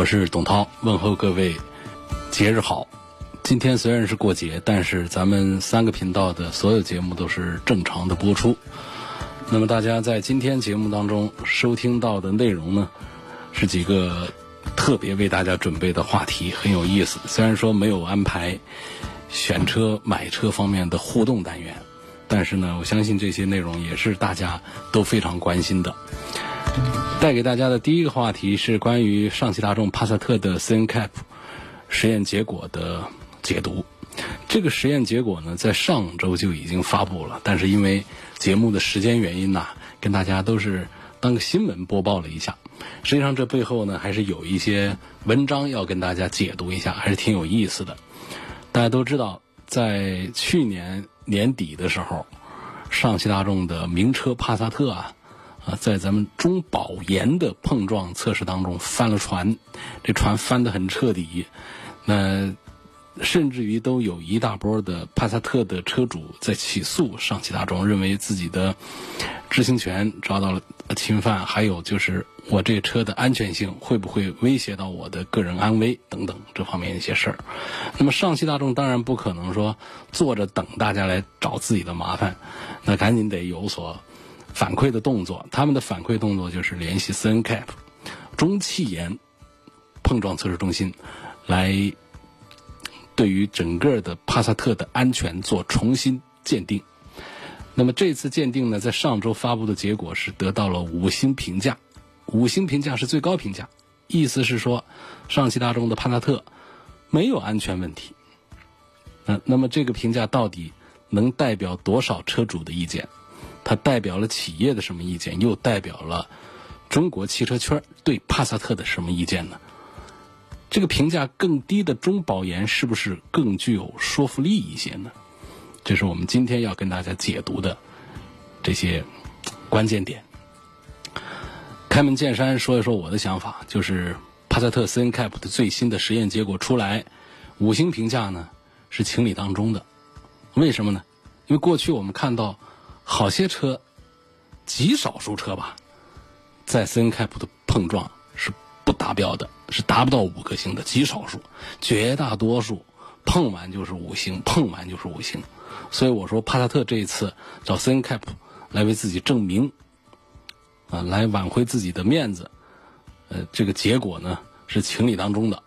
我是董涛，问候各位节日好。今天虽然是过节，但是咱们三个频道的所有节目都是正常的播出。那么大家在今天节目当中收听到的内容呢，是几个特别为大家准备的话题，很有意思。虽然说没有安排选车、买车方面的互动单元，但是呢，我相信这些内容也是大家都非常关心的。带给大家的第一个话题是关于上汽大众帕萨特的 CNCAP 实验结果的解读。这个实验结果呢，在上周就已经发布了，但是因为节目的时间原因呢，跟大家都是当个新闻播报了一下。实际上，这背后呢，还是有一些文章要跟大家解读一下，还是挺有意思的。大家都知道，在去年年底的时候，上汽大众的名车帕萨特啊。啊，在咱们中保研的碰撞测试当中翻了船，这船翻得很彻底，那甚至于都有一大波的帕萨特的车主在起诉上汽大众，认为自己的知情权遭到了侵犯，还有就是我这车的安全性会不会威胁到我的个人安危等等这方面一些事儿。那么上汽大众当然不可能说坐着等大家来找自己的麻烦，那赶紧得有所。反馈的动作，他们的反馈动作就是联系 CNCAP 中汽研碰撞测试中心，来对于整个的帕萨特的安全做重新鉴定。那么这次鉴定呢，在上周发布的结果是得到了五星评价，五星评价是最高评价，意思是说上汽大众的帕萨特没有安全问题。嗯，那么这个评价到底能代表多少车主的意见？它代表了企业的什么意见？又代表了中国汽车圈对帕萨特的什么意见呢？这个评价更低的中保研是不是更具有说服力一些呢？这是我们今天要跟大家解读的这些关键点。开门见山说一说我的想法，就是帕萨特 CNCAP 的最新的实验结果出来，五星评价呢是情理当中的。为什么呢？因为过去我们看到。好些车，极少数车吧，在 CNCAP 的碰撞是不达标的，是达不到五颗星的，极少数，绝大多数碰完就是五星，碰完就是五星。所以我说，帕萨特这一次找 CNCAP 来为自己证明，啊，来挽回自己的面子，呃，这个结果呢是情理当中的，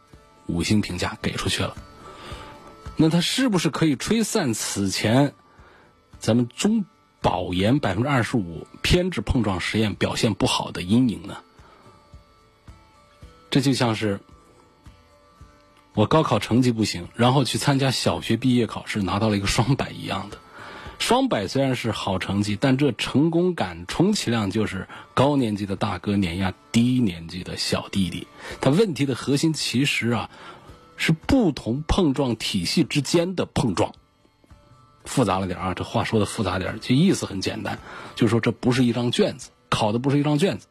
五星评价给出去了。那它是不是可以吹散此前咱们中？保研百分之二十五偏置碰撞实验表现不好的阴影呢？这就像是我高考成绩不行，然后去参加小学毕业考试拿到了一个双百一样的。双百虽然是好成绩，但这成功感充其量就是高年级的大哥碾压低年级的小弟弟。他问题的核心其实啊是不同碰撞体系之间的碰撞。复杂了点啊，这话说的复杂点，其意思很简单，就是说这不是一张卷子，考的不是一张卷子。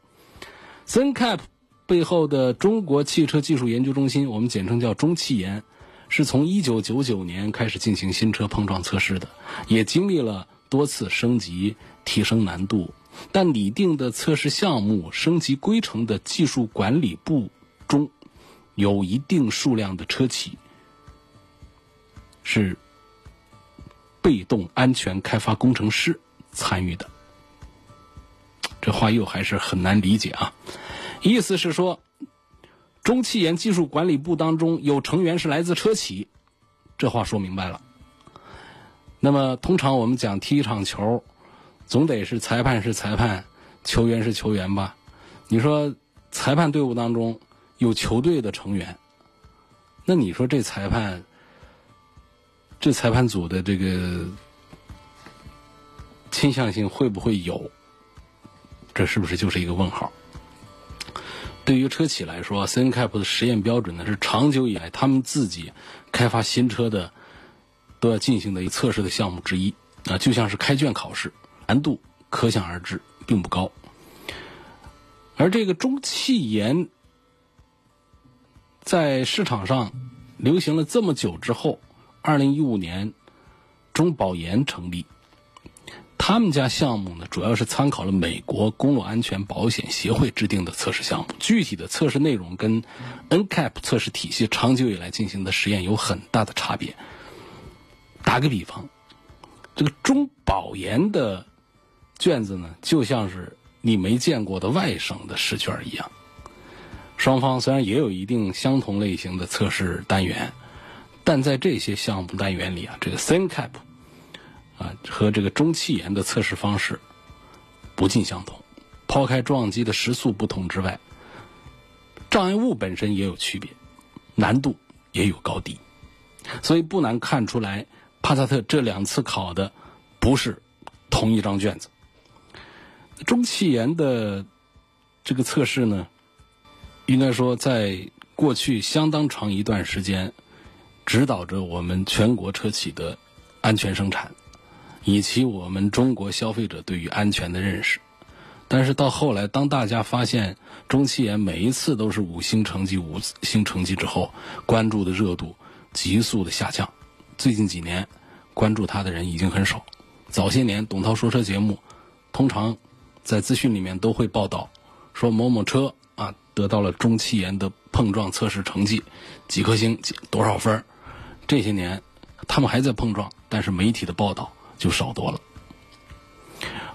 CNCAP 背后的中国汽车技术研究中心，我们简称叫中汽研，是从1999年开始进行新车碰撞测试的，也经历了多次升级、提升难度，但拟定的测试项目、升级规程的技术管理部中，有一定数量的车企是。被动安全开发工程师参与的，这话又还是很难理解啊！意思是说，中汽研技术管理部当中有成员是来自车企，这话说明白了。那么，通常我们讲踢一场球，总得是裁判是裁判，球员是球员吧？你说裁判队伍当中有球队的成员，那你说这裁判？这裁判组的这个倾向性会不会有？这是不是就是一个问号？对于车企来说，CNCAP 的实验标准呢是长久以来他们自己开发新车的都要进行的一测试的项目之一啊，就像是开卷考试，难度可想而知，并不高。而这个中汽研在市场上流行了这么久之后，二零一五年中保研成立。他们家项目呢，主要是参考了美国公路安全保险协会制定的测试项目，具体的测试内容跟 NCAP 测试体系长久以来进行的实验有很大的差别。打个比方，这个中保研的卷子呢，就像是你没见过的外省的试卷一样。双方虽然也有一定相同类型的测试单元，但在这些项目单元里啊，这个 CNCAP。啊，和这个中汽研的测试方式不尽相同。抛开撞击的时速不同之外，障碍物本身也有区别，难度也有高低，所以不难看出来，帕萨特这两次考的不是同一张卷子。中汽研的这个测试呢，应该说在过去相当长一段时间，指导着我们全国车企的安全生产。以及我们中国消费者对于安全的认识，但是到后来，当大家发现中汽研每一次都是五星成绩、五星成绩之后，关注的热度急速的下降。最近几年，关注它的人已经很少。早些年，董涛说车节目通常在资讯里面都会报道，说某某车啊得到了中汽研的碰撞测试成绩，几颗星、几多少分这些年，他们还在碰撞，但是媒体的报道。就少多了，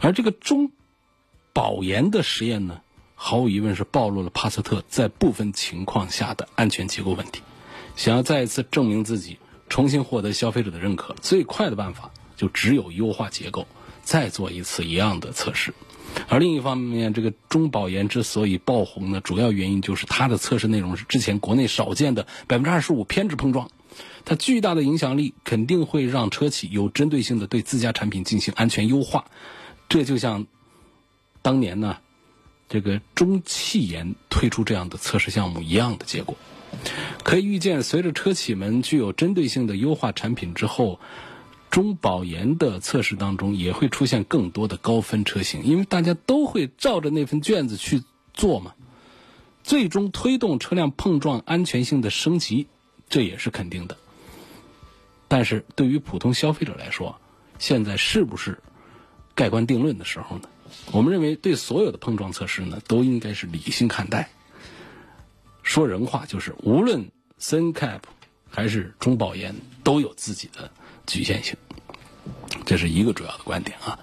而这个中保研的实验呢，毫无疑问是暴露了帕萨特在部分情况下的安全结构问题。想要再一次证明自己，重新获得消费者的认可，最快的办法就只有优化结构，再做一次一样的测试。而另一方面，这个中保研之所以爆红呢，主要原因就是它的测试内容是之前国内少见的百分之二十五偏置碰撞。它巨大的影响力肯定会让车企有针对性的对自家产品进行安全优化，这就像当年呢，这个中汽研推出这样的测试项目一样的结果。可以预见，随着车企们具有针对性的优化产品之后，中保研的测试当中也会出现更多的高分车型，因为大家都会照着那份卷子去做嘛，最终推动车辆碰撞安全性的升级，这也是肯定的。但是对于普通消费者来说，现在是不是盖棺定论的时候呢？我们认为，对所有的碰撞测试呢，都应该是理性看待。说人话就是，无论 CNCAP 还是中保研，都有自己的局限性。这是一个主要的观点啊。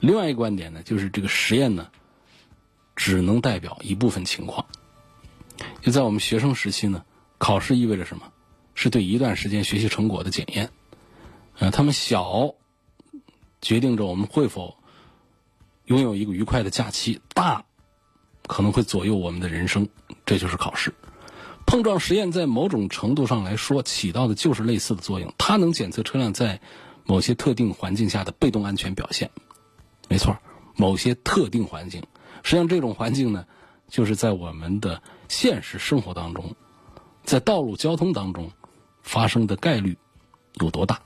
另外一个观点呢，就是这个实验呢，只能代表一部分情况。就在我们学生时期呢，考试意味着什么？是对一段时间学习成果的检验，呃，他们小决定着我们会否拥有一个愉快的假期，大可能会左右我们的人生，这就是考试。碰撞实验在某种程度上来说起到的就是类似的作用，它能检测车辆在某些特定环境下的被动安全表现。没错，某些特定环境，实际上这种环境呢，就是在我们的现实生活当中，在道路交通当中。发生的概率有多大，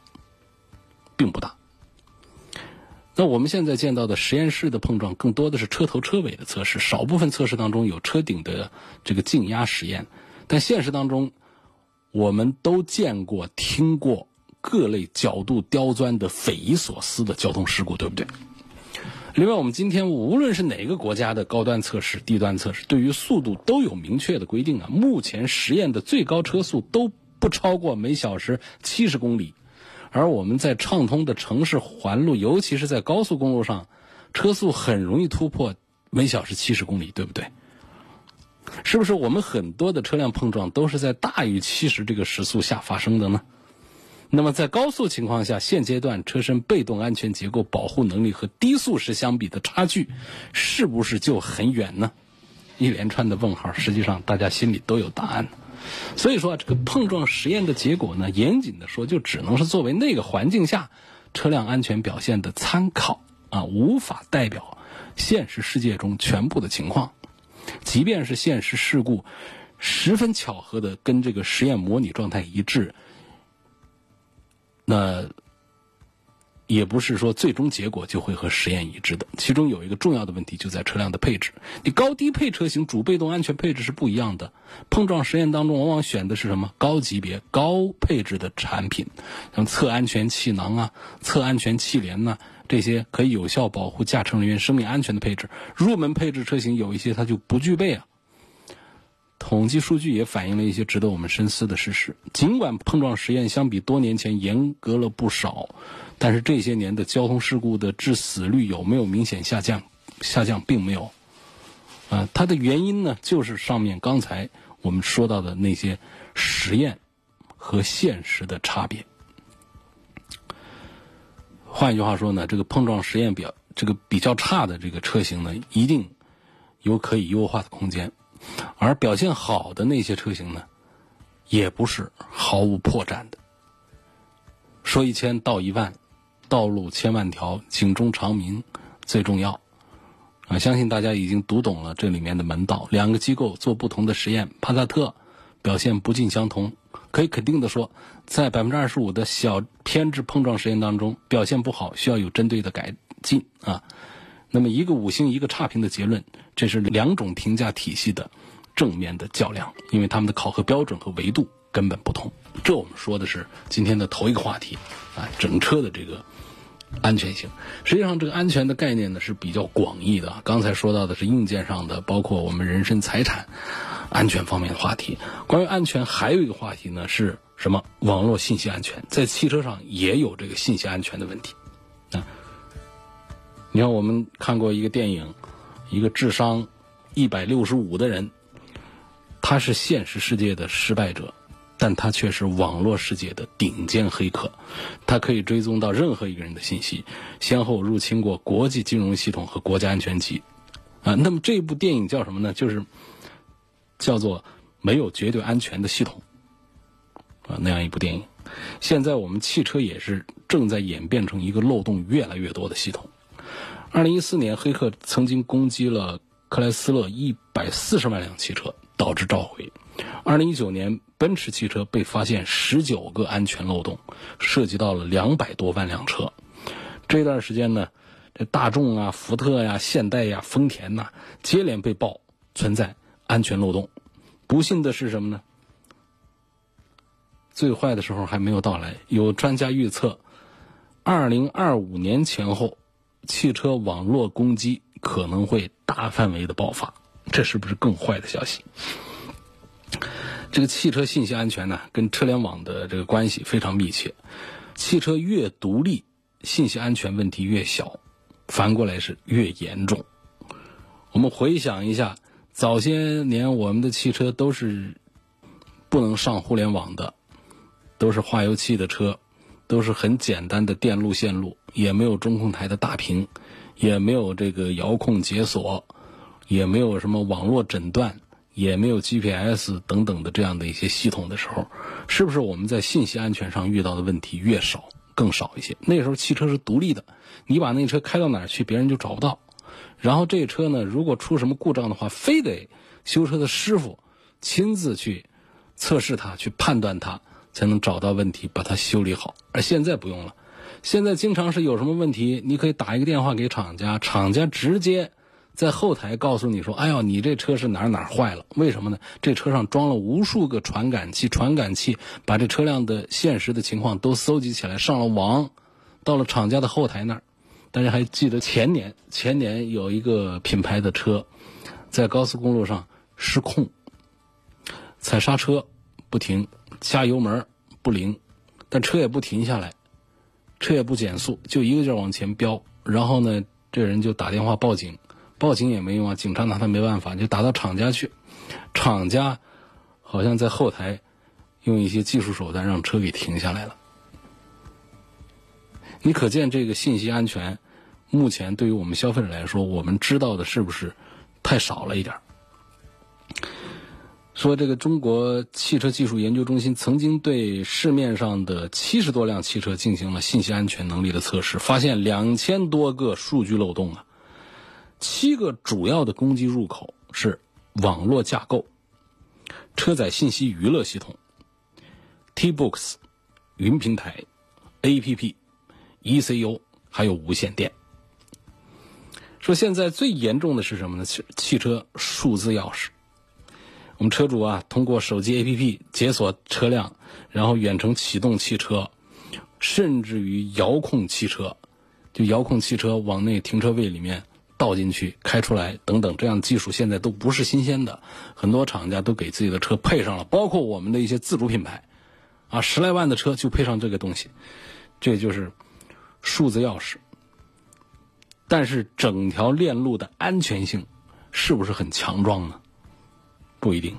并不大。那我们现在见到的实验室的碰撞，更多的是车头车尾的测试，少部分测试当中有车顶的这个静压实验。但现实当中，我们都见过、听过各类角度刁钻的匪夷所思的交通事故，对不对？另外，我们今天无论是哪个国家的高端测试、低端测试，对于速度都有明确的规定啊。目前实验的最高车速都。不超过每小时七十公里，而我们在畅通的城市环路，尤其是在高速公路上，车速很容易突破每小时七十公里，对不对？是不是我们很多的车辆碰撞都是在大于七十这个时速下发生的呢？那么在高速情况下，现阶段车身被动安全结构保护能力和低速时相比的差距，是不是就很远呢？一连串的问号，实际上大家心里都有答案。所以说，这个碰撞实验的结果呢，严谨的说，就只能是作为那个环境下车辆安全表现的参考啊，无法代表现实世界中全部的情况。即便是现实事故十分巧合的跟这个实验模拟状态一致，那。也不是说最终结果就会和实验一致的，其中有一个重要的问题就在车辆的配置。你高低配车型主被动安全配置是不一样的。碰撞实验当中往往选的是什么高级别、高配置的产品，像侧安全气囊啊、侧安全气帘呐，这些可以有效保护驾乘人员生命安全的配置。入门配置车型有一些它就不具备啊。统计数据也反映了一些值得我们深思的事实。尽管碰撞实验相比多年前严格了不少。但是这些年的交通事故的致死率有没有明显下降？下降并没有。啊，它的原因呢，就是上面刚才我们说到的那些实验和现实的差别。换一句话说呢，这个碰撞实验表这个比较差的这个车型呢，一定有可以优化的空间；而表现好的那些车型呢，也不是毫无破绽的。说一千道一万。道路千万条，警钟长鸣最重要。啊，相信大家已经读懂了这里面的门道。两个机构做不同的实验，帕萨特表现不尽相同。可以肯定的说，在百分之二十五的小偏置碰撞实验当中，表现不好，需要有针对的改进啊。那么一个五星，一个差评的结论，这是两种评价体系的正面的较量，因为他们的考核标准和维度根本不同。这我们说的是今天的头一个话题啊，整车的这个。安全性，实际上这个安全的概念呢是比较广义的。刚才说到的是硬件上的，包括我们人身财产安全方面的话题。关于安全，还有一个话题呢是什么？网络信息安全，在汽车上也有这个信息安全的问题。你看我们看过一个电影，一个智商一百六十五的人，他是现实世界的失败者。但他却是网络世界的顶尖黑客，他可以追踪到任何一个人的信息，先后入侵过国际金融系统和国家安全局。啊，那么这部电影叫什么呢？就是叫做《没有绝对安全的系统》啊，那样一部电影。现在我们汽车也是正在演变成一个漏洞越来越多的系统。二零一四年，黑客曾经攻击了克莱斯勒一百四十万辆汽车，导致召回。二零一九年，奔驰汽车被发现十九个安全漏洞，涉及到了两百多万辆车。这段时间呢，这大众啊、福特呀、现代呀、丰田呐，接连被曝存在安全漏洞。不幸的是什么呢？最坏的时候还没有到来。有专家预测，二零二五年前后，汽车网络攻击可能会大范围的爆发。这是不是更坏的消息？这个汽车信息安全呢，跟车联网的这个关系非常密切。汽车越独立，信息安全问题越小；反过来是越严重。我们回想一下，早些年我们的汽车都是不能上互联网的，都是化油器的车，都是很简单的电路线路，也没有中控台的大屏，也没有这个遥控解锁，也没有什么网络诊断。也没有 GPS 等等的这样的一些系统的时候，是不是我们在信息安全上遇到的问题越少更少一些？那时候汽车是独立的，你把那车开到哪儿去，别人就找不到。然后这车呢，如果出什么故障的话，非得修车的师傅亲自去测试它、去判断它，才能找到问题，把它修理好。而现在不用了，现在经常是有什么问题，你可以打一个电话给厂家，厂家直接。在后台告诉你说：“哎呦，你这车是哪哪坏了？为什么呢？这车上装了无数个传感器，传感器把这车辆的现实的情况都搜集起来，上了网，到了厂家的后台那儿。大家还记得前年，前年有一个品牌的车，在高速公路上失控，踩刹车不停，加油门不灵，但车也不停下来，车也不减速，就一个劲儿往前飙。然后呢，这人就打电话报警。”报警也没用啊，警察拿他没办法，就打到厂家去。厂家好像在后台用一些技术手段让车给停下来了。你可见这个信息安全，目前对于我们消费者来说，我们知道的是不是太少了一点？说这个中国汽车技术研究中心曾经对市面上的七十多辆汽车进行了信息安全能力的测试，发现两千多个数据漏洞啊。七个主要的攻击入口是网络架构、车载信息娱乐系统、T-Books、云平台、APP、ECU，还有无线电。说现在最严重的是什么呢？汽汽车数字钥匙。我们车主啊，通过手机 APP 解锁车辆，然后远程启动汽车，甚至于遥控汽车，就遥控汽车往那停车位里面倒进去、开出来等等，这样技术现在都不是新鲜的。很多厂家都给自己的车配上了，包括我们的一些自主品牌，啊，十来万的车就配上这个东西，这就是数字钥匙。但是整条链路的安全性是不是很强壮呢？不一定。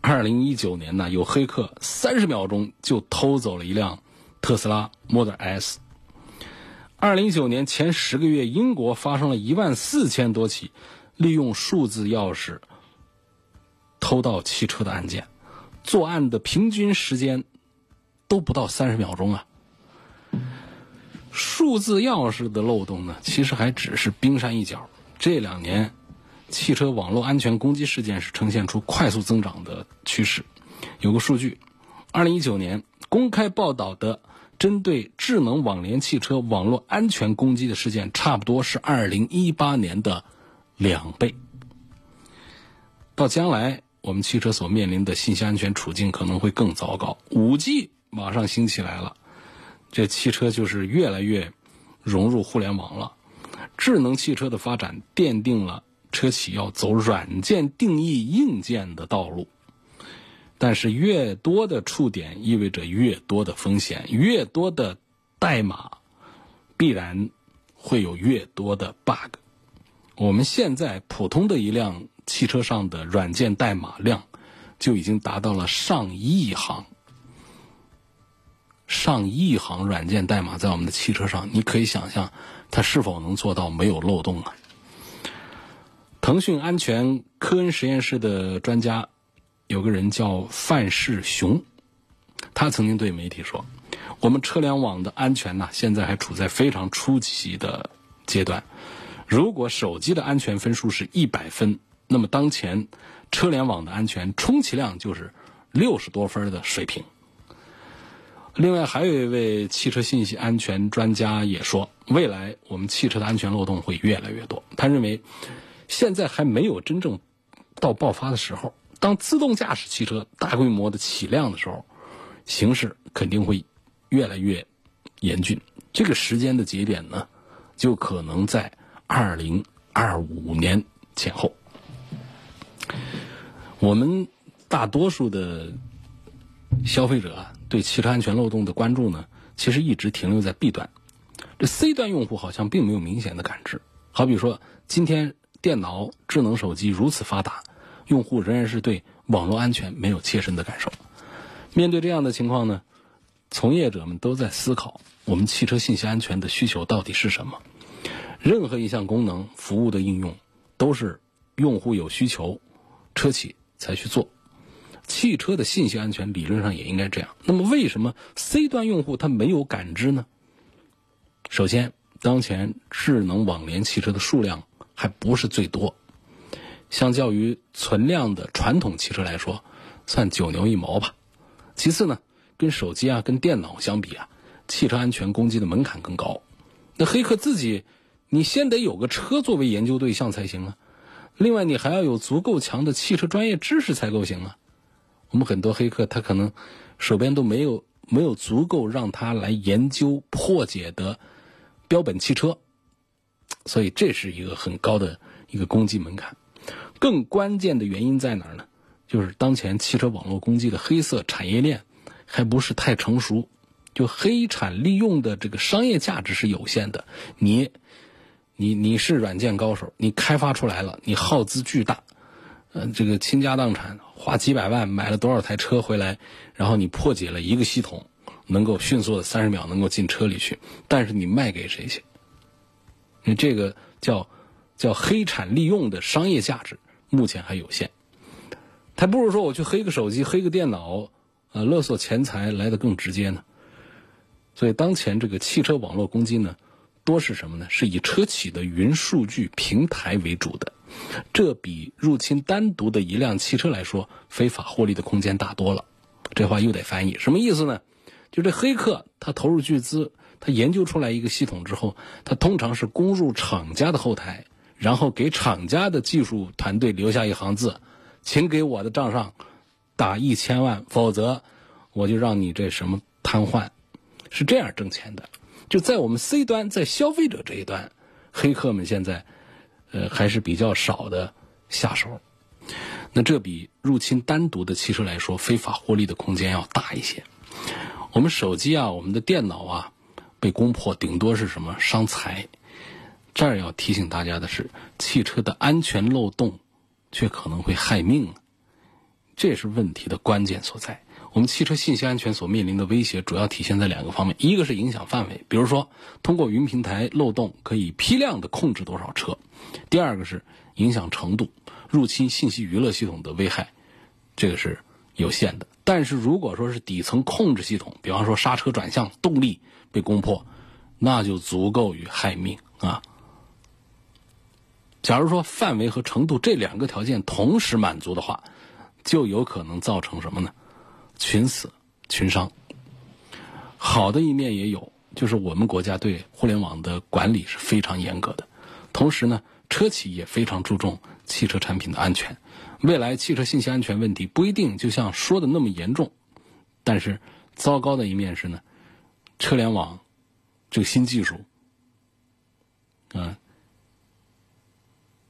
二零一九年呢，有黑客三十秒钟就偷走了一辆特斯拉 Model S。二零一九年前十个月，英国发生了一万四千多起利用数字钥匙偷盗汽车的案件，作案的平均时间都不到三十秒钟啊。数字钥匙的漏洞呢，其实还只是冰山一角。这两年。汽车网络安全攻击事件是呈现出快速增长的趋势。有个数据，二零一九年公开报道的针对智能网联汽车网络安全攻击的事件，差不多是二零一八年的两倍。到将来，我们汽车所面临的信息安全处境可能会更糟糕。五 G 马上兴起来了，这汽车就是越来越融入互联网了。智能汽车的发展奠定了。车企要走软件定义硬件的道路，但是越多的触点意味着越多的风险，越多的代码必然会有越多的 bug。我们现在普通的一辆汽车上的软件代码量就已经达到了上亿行，上亿行软件代码在我们的汽车上，你可以想象它是否能做到没有漏洞啊？腾讯安全科恩实验室的专家，有个人叫范世雄，他曾经对媒体说：“我们车联网的安全呢，现在还处在非常初级的阶段。如果手机的安全分数是一百分，那么当前车联网的安全充其量就是六十多分的水平。”另外，还有一位汽车信息安全专家也说，未来我们汽车的安全漏洞会越来越多。他认为。现在还没有真正到爆发的时候。当自动驾驶汽车大规模的起量的时候，形势肯定会越来越严峻。这个时间的节点呢，就可能在二零二五年前后。我们大多数的消费者啊对汽车安全漏洞的关注呢，其实一直停留在 B 端。这 C 端用户好像并没有明显的感知。好比说，今天。电脑、智能手机如此发达，用户仍然是对网络安全没有切身的感受。面对这样的情况呢，从业者们都在思考：我们汽车信息安全的需求到底是什么？任何一项功能、服务的应用，都是用户有需求，车企才去做。汽车的信息安全理论上也应该这样。那么，为什么 C 端用户他没有感知呢？首先，当前智能网联汽车的数量。还不是最多，相较于存量的传统汽车来说，算九牛一毛吧。其次呢，跟手机啊、跟电脑相比啊，汽车安全攻击的门槛更高。那黑客自己，你先得有个车作为研究对象才行啊。另外，你还要有足够强的汽车专业知识才够行啊。我们很多黑客他可能手边都没有没有足够让他来研究破解的标本汽车。所以这是一个很高的一个攻击门槛，更关键的原因在哪儿呢？就是当前汽车网络攻击的黑色产业链还不是太成熟，就黑产利用的这个商业价值是有限的。你，你你是软件高手，你开发出来了，你耗资巨大，呃，这个倾家荡产，花几百万买了多少台车回来，然后你破解了一个系统，能够迅速的三十秒能够进车里去，但是你卖给谁去？你这个叫叫黑产利用的商业价值目前还有限，他不如说我去黑个手机、黑个电脑，呃，勒索钱财来的更直接呢。所以当前这个汽车网络攻击呢，多是什么呢？是以车企的云数据平台为主的。这比入侵单独的一辆汽车来说，非法获利的空间大多了。这话又得翻译，什么意思呢？就这黑客他投入巨资，他研究出来一个系统之后，他通常是攻入厂家的后台，然后给厂家的技术团队留下一行字：“请给我的账上打一千万，否则我就让你这什么瘫痪。”是这样挣钱的。就在我们 C 端，在消费者这一端，黑客们现在呃还是比较少的下手。那这比入侵单独的汽车来说，非法获利的空间要大一些。我们手机啊，我们的电脑啊，被攻破顶多是什么伤财。这儿要提醒大家的是，汽车的安全漏洞却可能会害命，这也是问题的关键所在。我们汽车信息安全所面临的威胁主要体现在两个方面，一个是影响范围，比如说通过云平台漏洞可以批量的控制多少车；第二个是影响程度。入侵信息娱乐系统的危害，这个是有限的。但是如果说是底层控制系统，比方说刹车、转向、动力被攻破，那就足够于害命啊。假如说范围和程度这两个条件同时满足的话，就有可能造成什么呢？群死、群伤。好的一面也有，就是我们国家对互联网的管理是非常严格的，同时呢，车企也非常注重。汽车产品的安全，未来汽车信息安全问题不一定就像说的那么严重，但是糟糕的一面是呢，车联网这个新技术，嗯，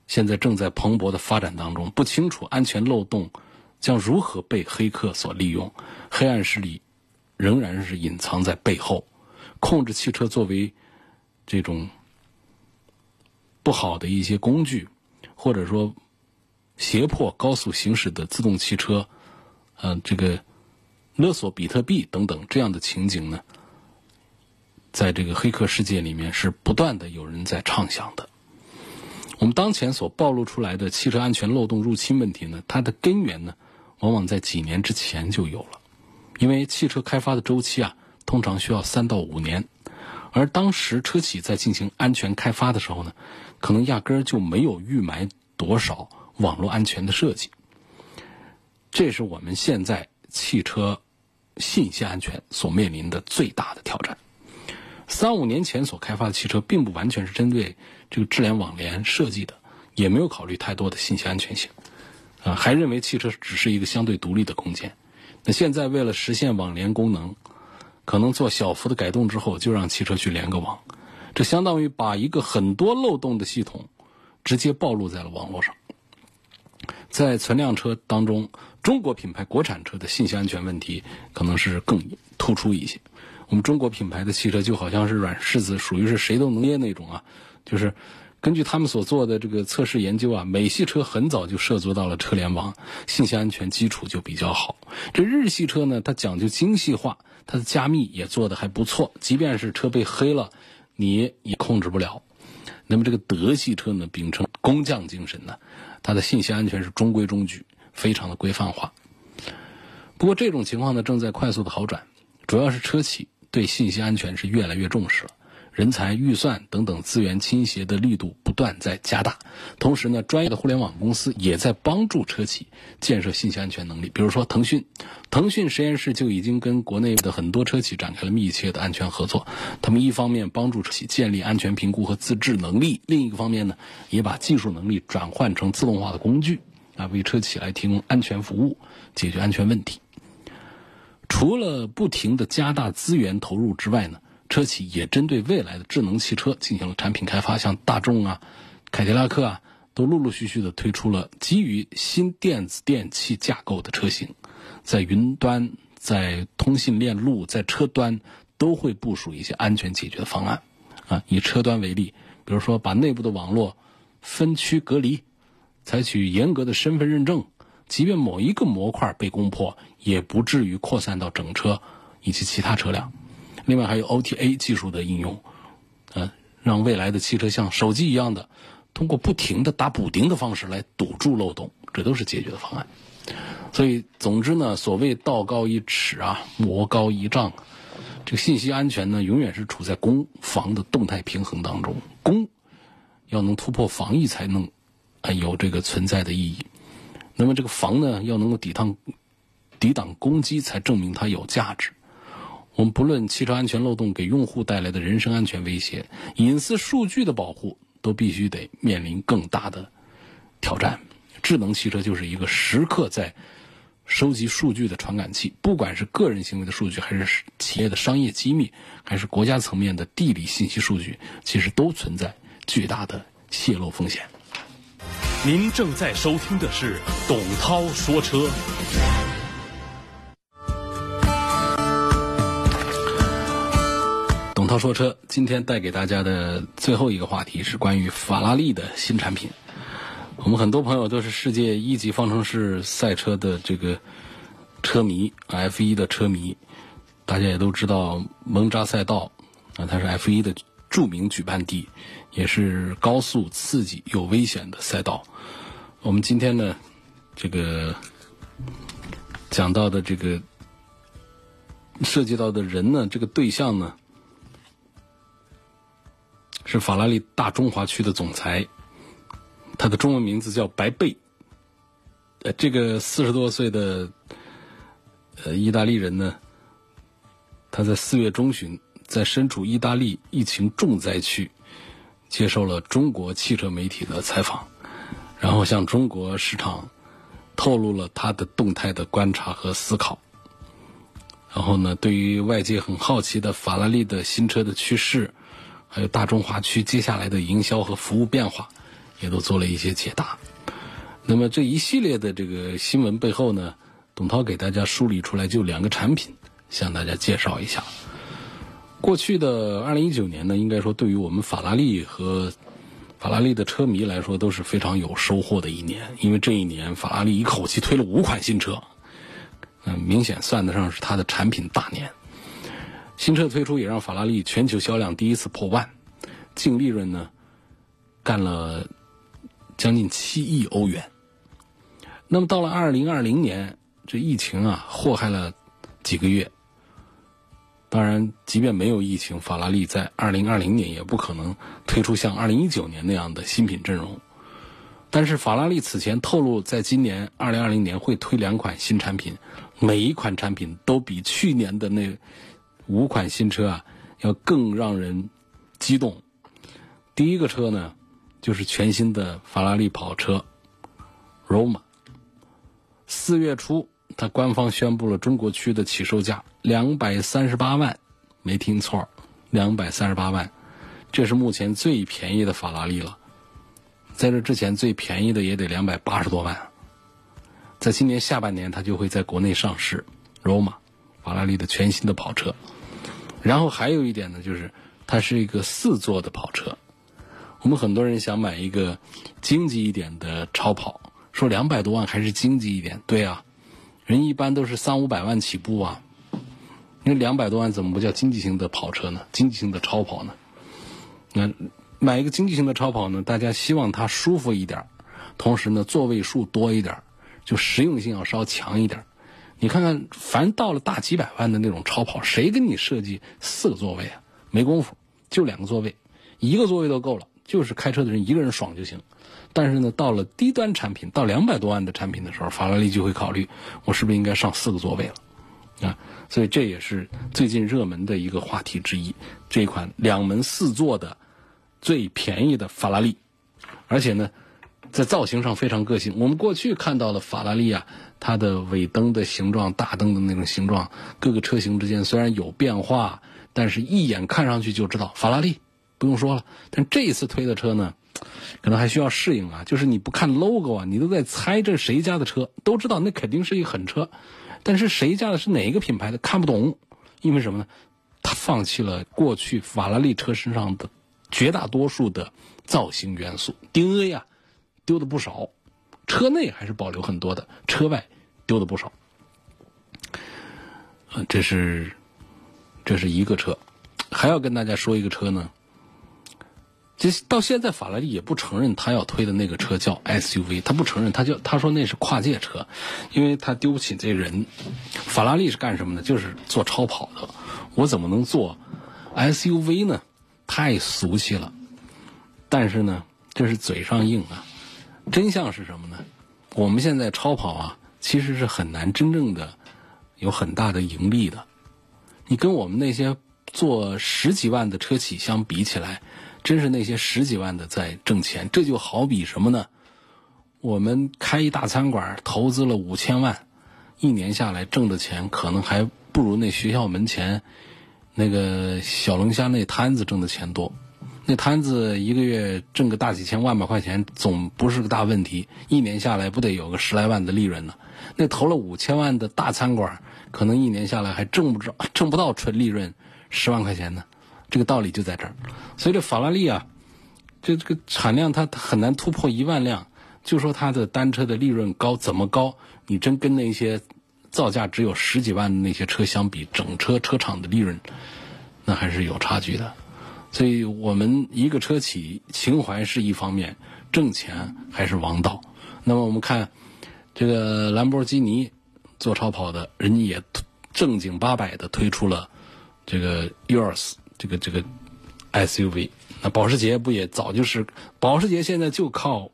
现在正在蓬勃的发展当中，不清楚安全漏洞将如何被黑客所利用，黑暗势力仍然是隐藏在背后，控制汽车作为这种不好的一些工具。或者说，胁迫高速行驶的自动汽车，呃，这个勒索比特币等等这样的情景呢，在这个黑客世界里面是不断的有人在畅想的。我们当前所暴露出来的汽车安全漏洞入侵问题呢，它的根源呢，往往在几年之前就有了，因为汽车开发的周期啊，通常需要三到五年。而当时车企在进行安全开发的时候呢，可能压根儿就没有预埋多少网络安全的设计。这是我们现在汽车信息安全所面临的最大的挑战。三五年前所开发的汽车，并不完全是针对这个智联网联设计的，也没有考虑太多的信息安全性，啊，还认为汽车只是一个相对独立的空间。那现在为了实现网联功能。可能做小幅的改动之后，就让汽车去连个网，这相当于把一个很多漏洞的系统直接暴露在了网络上。在存量车当中，中国品牌国产车的信息安全问题可能是更突出一些。我们中国品牌的汽车就好像是软柿子，属于是谁都能捏那种啊，就是。根据他们所做的这个测试研究啊，美系车很早就涉足到了车联网，信息安全基础就比较好。这日系车呢，它讲究精细化，它的加密也做得还不错，即便是车被黑了，你也控制不了。那么这个德系车呢，秉承工匠精神呢，它的信息安全是中规中矩，非常的规范化。不过这种情况呢，正在快速的好转，主要是车企对信息安全是越来越重视了。人才、预算等等资源倾斜的力度不断在加大，同时呢，专业的互联网公司也在帮助车企建设信息安全能力。比如说，腾讯，腾讯实验室就已经跟国内的很多车企展开了密切的安全合作。他们一方面帮助车企建立安全评估和自治能力，另一个方面呢，也把技术能力转换成自动化的工具，啊，为车企来提供安全服务，解决安全问题。除了不停的加大资源投入之外呢？车企也针对未来的智能汽车进行了产品开发，像大众啊、凯迪拉克啊，都陆陆续续的推出了基于新电子电器架构的车型，在云端、在通信链路、在车端都会部署一些安全解决的方案。啊，以车端为例，比如说把内部的网络分区隔离，采取严格的身份认证，即便某一个模块被攻破，也不至于扩散到整车以及其他车辆。另外还有 OTA 技术的应用，呃，让未来的汽车像手机一样的，通过不停的打补丁的方式来堵住漏洞，这都是解决的方案。所以，总之呢，所谓道高一尺啊，魔高一丈，这个信息安全呢，永远是处在攻防的动态平衡当中。攻要能突破防御，才能啊有这个存在的意义。那么这个防呢，要能够抵抗抵挡攻击，才证明它有价值。我们不论汽车安全漏洞给用户带来的人身安全威胁，隐私数据的保护都必须得面临更大的挑战。智能汽车就是一个时刻在收集数据的传感器，不管是个人行为的数据，还是企业的商业机密，还是国家层面的地理信息数据，其实都存在巨大的泄露风险。您正在收听的是董涛说车。涛说车，今天带给大家的最后一个话题是关于法拉利的新产品。我们很多朋友都是世界一级方程式赛车的这个车迷，F 一的车迷，大家也都知道蒙扎赛道啊，它是 F 一的著名举办地，也是高速、刺激又危险的赛道。我们今天呢，这个讲到的这个涉及到的人呢，这个对象呢。是法拉利大中华区的总裁，他的中文名字叫白贝。呃，这个四十多岁的呃意大利人呢，他在四月中旬在身处意大利疫情重灾区，接受了中国汽车媒体的采访，然后向中国市场透露了他的动态的观察和思考。然后呢，对于外界很好奇的法拉利的新车的趋势。还有大中华区接下来的营销和服务变化，也都做了一些解答。那么这一系列的这个新闻背后呢，董涛给大家梳理出来就两个产品，向大家介绍一下。过去的二零一九年呢，应该说对于我们法拉利和法拉利的车迷来说都是非常有收获的一年，因为这一年法拉利一口气推了五款新车，嗯，明显算得上是它的产品大年。新车推出也让法拉利全球销量第一次破万，净利润呢干了将近七亿欧元。那么到了二零二零年，这疫情啊祸害了几个月。当然，即便没有疫情，法拉利在二零二零年也不可能推出像二零一九年那样的新品阵容。但是法拉利此前透露，在今年二零二零年会推两款新产品，每一款产品都比去年的那。五款新车啊，要更让人激动。第一个车呢，就是全新的法拉利跑车 Roma。四月初，它官方宣布了中国区的起售价两百三十八万，没听错，两百三十八万，这是目前最便宜的法拉利了。在这之前，最便宜的也得两百八十多万。在今年下半年，它就会在国内上市 Roma，法拉利的全新的跑车。然后还有一点呢，就是它是一个四座的跑车。我们很多人想买一个经济一点的超跑，说两百多万还是经济一点。对啊，人一般都是三五百万起步啊。那两百多万怎么不叫经济型的跑车呢？经济型的超跑呢？那买一个经济型的超跑呢？大家希望它舒服一点，同时呢座位数多一点，就实用性要稍强一点。你看看，凡到了大几百万的那种超跑，谁给你设计四个座位啊？没工夫，就两个座位，一个座位都够了，就是开车的人一个人爽就行。但是呢，到了低端产品，到两百多万的产品的时候，法拉利就会考虑，我是不是应该上四个座位了？啊，所以这也是最近热门的一个话题之一。这款两门四座的最便宜的法拉利，而且呢。在造型上非常个性。我们过去看到了法拉利啊，它的尾灯的形状、大灯的那种形状，各个车型之间虽然有变化，但是一眼看上去就知道法拉利，不用说了。但这一次推的车呢，可能还需要适应啊。就是你不看 logo 啊，你都在猜这是谁家的车，都知道那肯定是一狠车，但是谁家的是哪一个品牌的看不懂，因为什么呢？他放弃了过去法拉利车身上的绝大多数的造型元素 DNA 啊。丢的不少，车内还是保留很多的，车外丢的不少。这是这是一个车，还要跟大家说一个车呢。这到现在法拉利也不承认他要推的那个车叫 SUV，他不承认，他就他说那是跨界车，因为他丢不起这人。法拉利是干什么的？就是做超跑的，我怎么能做 SUV 呢？太俗气了。但是呢，这是嘴上硬啊。真相是什么呢？我们现在超跑啊，其实是很难真正的有很大的盈利的。你跟我们那些做十几万的车企相比起来，真是那些十几万的在挣钱。这就好比什么呢？我们开一大餐馆，投资了五千万，一年下来挣的钱可能还不如那学校门前那个小龙虾那摊子挣的钱多。那摊子一个月挣个大几千万把块钱，总不是个大问题。一年下来不得有个十来万的利润呢？那投了五千万的大餐馆，可能一年下来还挣不着，挣不到纯利润十万块钱呢。这个道理就在这儿。所以这法拉利啊，这这个产量它很难突破一万辆。就说它的单车的利润高，怎么高？你真跟那些造价只有十几万的那些车相比，整车车厂的利润那还是有差距的。所以我们一个车企情怀是一方面，挣钱还是王道。那么我们看这个兰博基尼做超跑的人家也正经八百的推出了这个 yours 这个这个 SUV。那保时捷不也早就是保时捷现在就靠。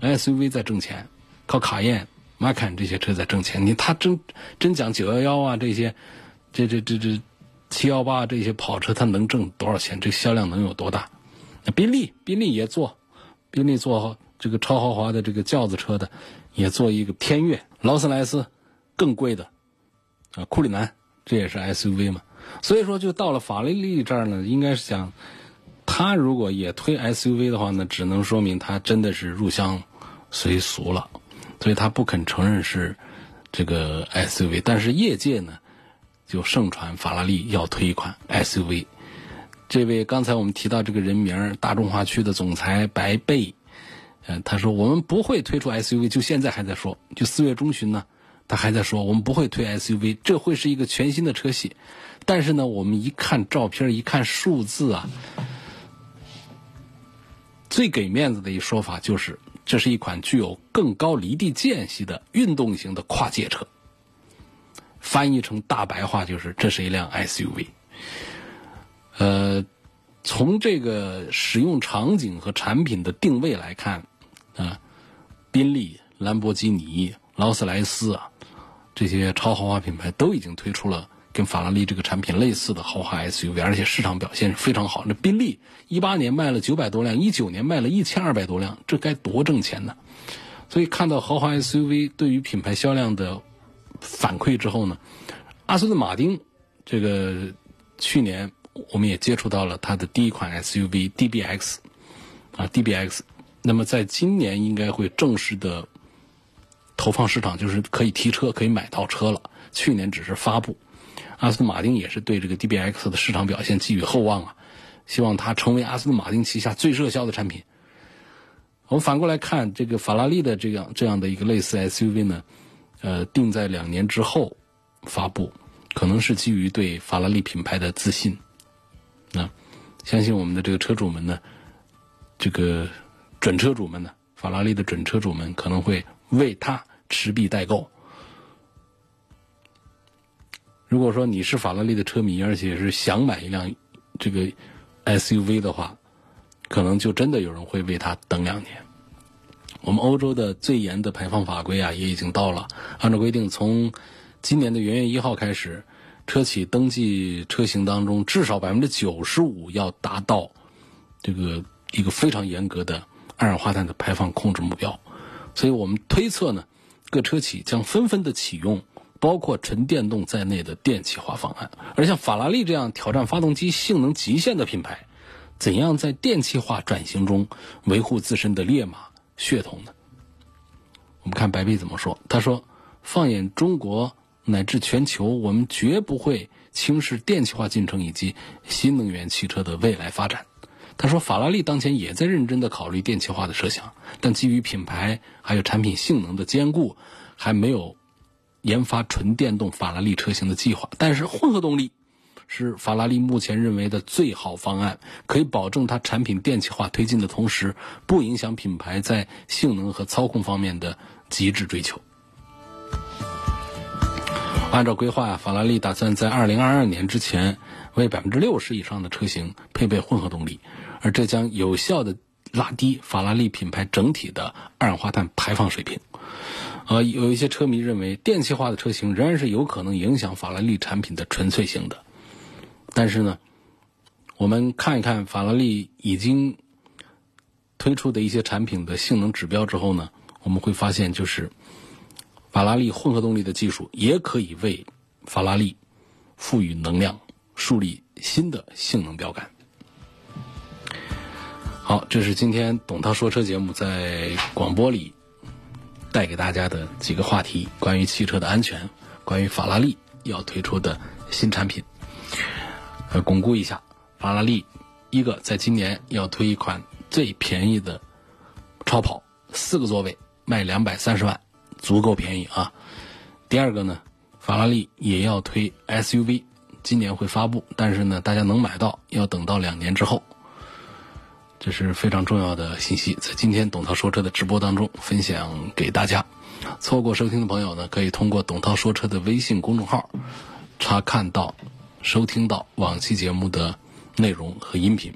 SUV 在挣钱，靠卡宴、马坎这些车在挣钱。你他真真讲九幺幺啊这些，这这这这七幺八这些跑车，它能挣多少钱？这销量能有多大？那宾利，宾利也做，宾利做这个超豪华的这个轿子车的，也做一个天越。劳斯莱斯更贵的啊，库里南这也是 SUV 嘛。所以说，就到了法拉利这儿呢，应该是讲。他如果也推 SUV 的话呢，只能说明他真的是入乡随俗了，所以他不肯承认是这个 SUV。但是业界呢，就盛传法拉利要推一款 SUV。这位刚才我们提到这个人名，大中华区的总裁白贝，嗯，他说我们不会推出 SUV，就现在还在说，就四月中旬呢，他还在说我们不会推 SUV，这会是一个全新的车系。但是呢，我们一看照片，一看数字啊。最给面子的一说法就是，这是一款具有更高离地间隙的运动型的跨界车。翻译成大白话就是，这是一辆 SUV。呃，从这个使用场景和产品的定位来看，啊，宾利、兰博基尼、劳斯莱斯啊，这些超豪华品牌都已经推出了。跟法拉利这个产品类似的豪华 SUV，而且市场表现是非常好。那宾利一八年卖了九百多辆，一九年卖了一千二百多辆，这该多挣钱呢？所以看到豪华 SUV 对于品牌销量的反馈之后呢，阿斯顿马丁这个去年我们也接触到了它的第一款 SUV DBX 啊 DBX，那么在今年应该会正式的投放市场，就是可以提车，可以买到车了。去年只是发布。阿斯顿马丁也是对这个 DBX 的市场表现寄予厚望啊，希望它成为阿斯顿马丁旗下最热销的产品。我们反过来看这个法拉利的这样这样的一个类似 SUV 呢，呃，定在两年之后发布，可能是基于对法拉利品牌的自信。那相信我们的这个车主们呢，这个准车主们呢，法拉利的准车主们可能会为它持币待购。如果说你是法拉利的车迷，而且是想买一辆这个 SUV 的话，可能就真的有人会为它等两年。我们欧洲的最严的排放法规啊，也已经到了。按照规定，从今年的元月一号开始，车企登记车型当中至少百分之九十五要达到这个一个非常严格的二氧化碳的排放控制目标。所以我们推测呢，各车企将纷纷的启用。包括纯电动在内的电气化方案，而像法拉利这样挑战发动机性能极限的品牌，怎样在电气化转型中维护自身的烈马血统呢？我们看白皮怎么说？他说：“放眼中国乃至全球，我们绝不会轻视电气化进程以及新能源汽车的未来发展。”他说：“法拉利当前也在认真的考虑电气化的设想，但基于品牌还有产品性能的兼顾，还没有。”研发纯电动法拉利车型的计划，但是混合动力是法拉利目前认为的最好方案，可以保证它产品电气化推进的同时，不影响品牌在性能和操控方面的极致追求。按照规划，法拉利打算在二零二二年之前为百分之六十以上的车型配备混合动力，而这将有效的拉低法拉利品牌整体的二氧化碳排放水平。呃，有一些车迷认为，电气化的车型仍然是有可能影响法拉利产品的纯粹性的。但是呢，我们看一看法拉利已经推出的一些产品的性能指标之后呢，我们会发现，就是法拉利混合动力的技术也可以为法拉利赋予能量，树立新的性能标杆。好，这是今天董涛说车节目在广播里带给大家的几个话题：关于汽车的安全，关于法拉利要推出的新产品。呃，巩固一下，法拉利一个在今年要推一款最便宜的超跑，四个座位卖两百三十万，足够便宜啊。第二个呢，法拉利也要推 SUV，今年会发布，但是呢，大家能买到要等到两年之后。这是非常重要的信息，在今天董涛说车的直播当中分享给大家。错过收听的朋友呢，可以通过董涛说车的微信公众号查看到、收听到往期节目的内容和音频。